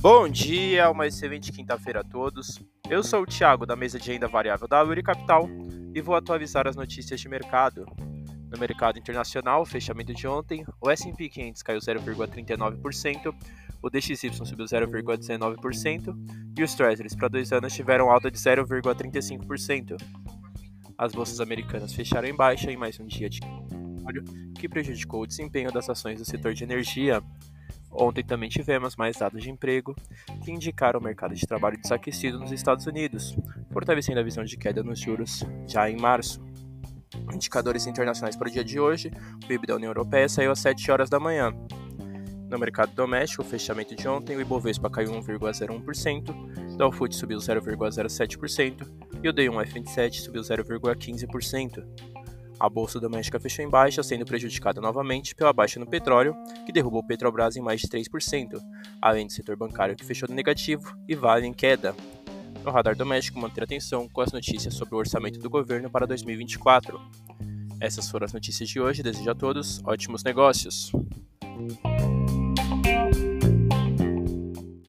Bom dia, uma excelente quinta-feira a todos. Eu sou o Thiago da mesa de renda variável da Uri Capital e vou atualizar as notícias de mercado. No mercado internacional, fechamento de ontem, o S&P 500 caiu 0,39%, o DXY subiu 0,19% e os Treasuries para dois anos tiveram alta de 0,35%. As bolsas americanas fecharam em baixa em mais um dia de que prejudicou o desempenho das ações do setor de energia. Ontem também tivemos mais dados de emprego que indicaram o mercado de trabalho desaquecido nos Estados Unidos, fortalecendo a visão de queda nos juros já em março. Indicadores internacionais para o dia de hoje: o PIB da União Europeia saiu às 7 horas da manhã. No mercado doméstico, o fechamento de ontem, o Ibovespa caiu 1,01%, o Dow Food subiu 0,07% e o D1F27 subiu 0,15%. A bolsa doméstica fechou em baixa, sendo prejudicada novamente pela baixa no petróleo, que derrubou o Petrobras em mais de 3%, além do setor bancário que fechou no negativo e Vale em queda. No radar doméstico, manter atenção com as notícias sobre o orçamento do governo para 2024. Essas foram as notícias de hoje. Desejo a todos ótimos negócios.